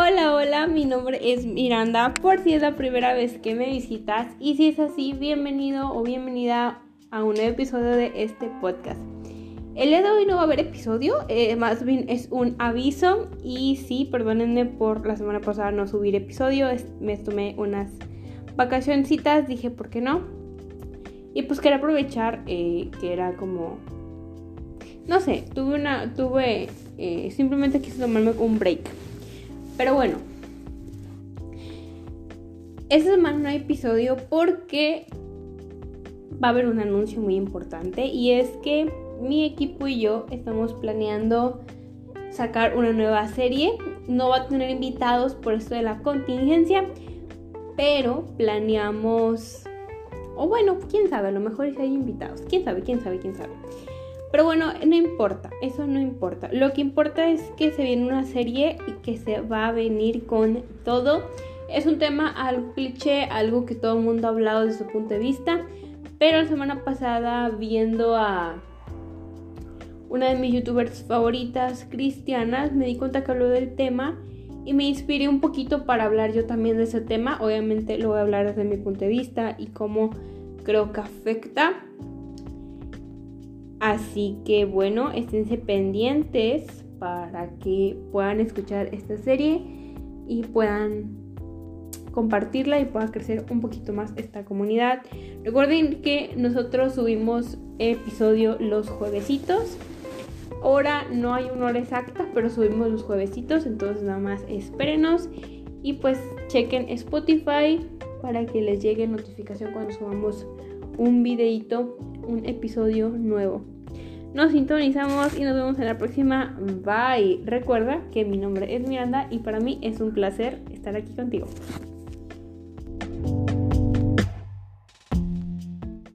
Hola, hola, mi nombre es Miranda, por si es la primera vez que me visitas y si es así, bienvenido o bienvenida a un nuevo episodio de este podcast. El día de hoy no va a haber episodio, eh, más bien es un aviso y sí, perdónenme por la semana pasada no subir episodio, me tomé unas vacacioncitas, dije por qué no. Y pues quería aprovechar eh, que era como, no sé, tuve una, tuve, eh, simplemente quise tomarme un break. Pero bueno, esta semana no hay episodio porque va a haber un anuncio muy importante y es que mi equipo y yo estamos planeando sacar una nueva serie. No va a tener invitados por esto de la contingencia, pero planeamos, o bueno, quién sabe, a lo mejor si hay invitados, quién sabe, quién sabe, quién sabe. Pero bueno, no importa, eso no importa. Lo que importa es que se viene una serie y que se va a venir con todo. Es un tema algo cliché, algo que todo el mundo ha hablado desde su punto de vista. Pero la semana pasada, viendo a una de mis youtubers favoritas, cristianas, me di cuenta que habló del tema y me inspiré un poquito para hablar yo también de ese tema. Obviamente lo voy a hablar desde mi punto de vista y cómo creo que afecta Así que bueno, esténse pendientes para que puedan escuchar esta serie y puedan compartirla y pueda crecer un poquito más esta comunidad. Recuerden que nosotros subimos episodio los juevesitos. Ahora no hay una hora exacta, pero subimos los juevesitos, entonces nada más espérenos y pues chequen Spotify para que les llegue notificación cuando subamos un videito, un episodio nuevo. Nos sintonizamos y nos vemos en la próxima. Bye. Recuerda que mi nombre es Miranda y para mí es un placer estar aquí contigo.